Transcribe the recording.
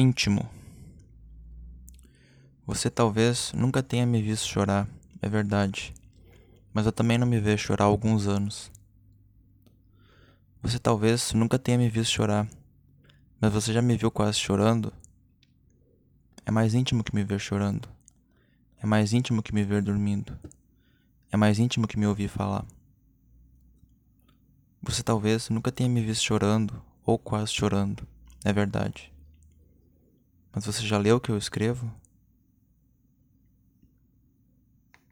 Íntimo. Você talvez nunca tenha me visto chorar, é verdade, mas eu também não me vejo chorar há alguns anos. Você talvez nunca tenha me visto chorar, mas você já me viu quase chorando? É mais íntimo que me ver chorando. É mais íntimo que me ver dormindo. É mais íntimo que me ouvir falar. Você talvez nunca tenha me visto chorando ou quase chorando, é verdade. Mas você já leu o que eu escrevo?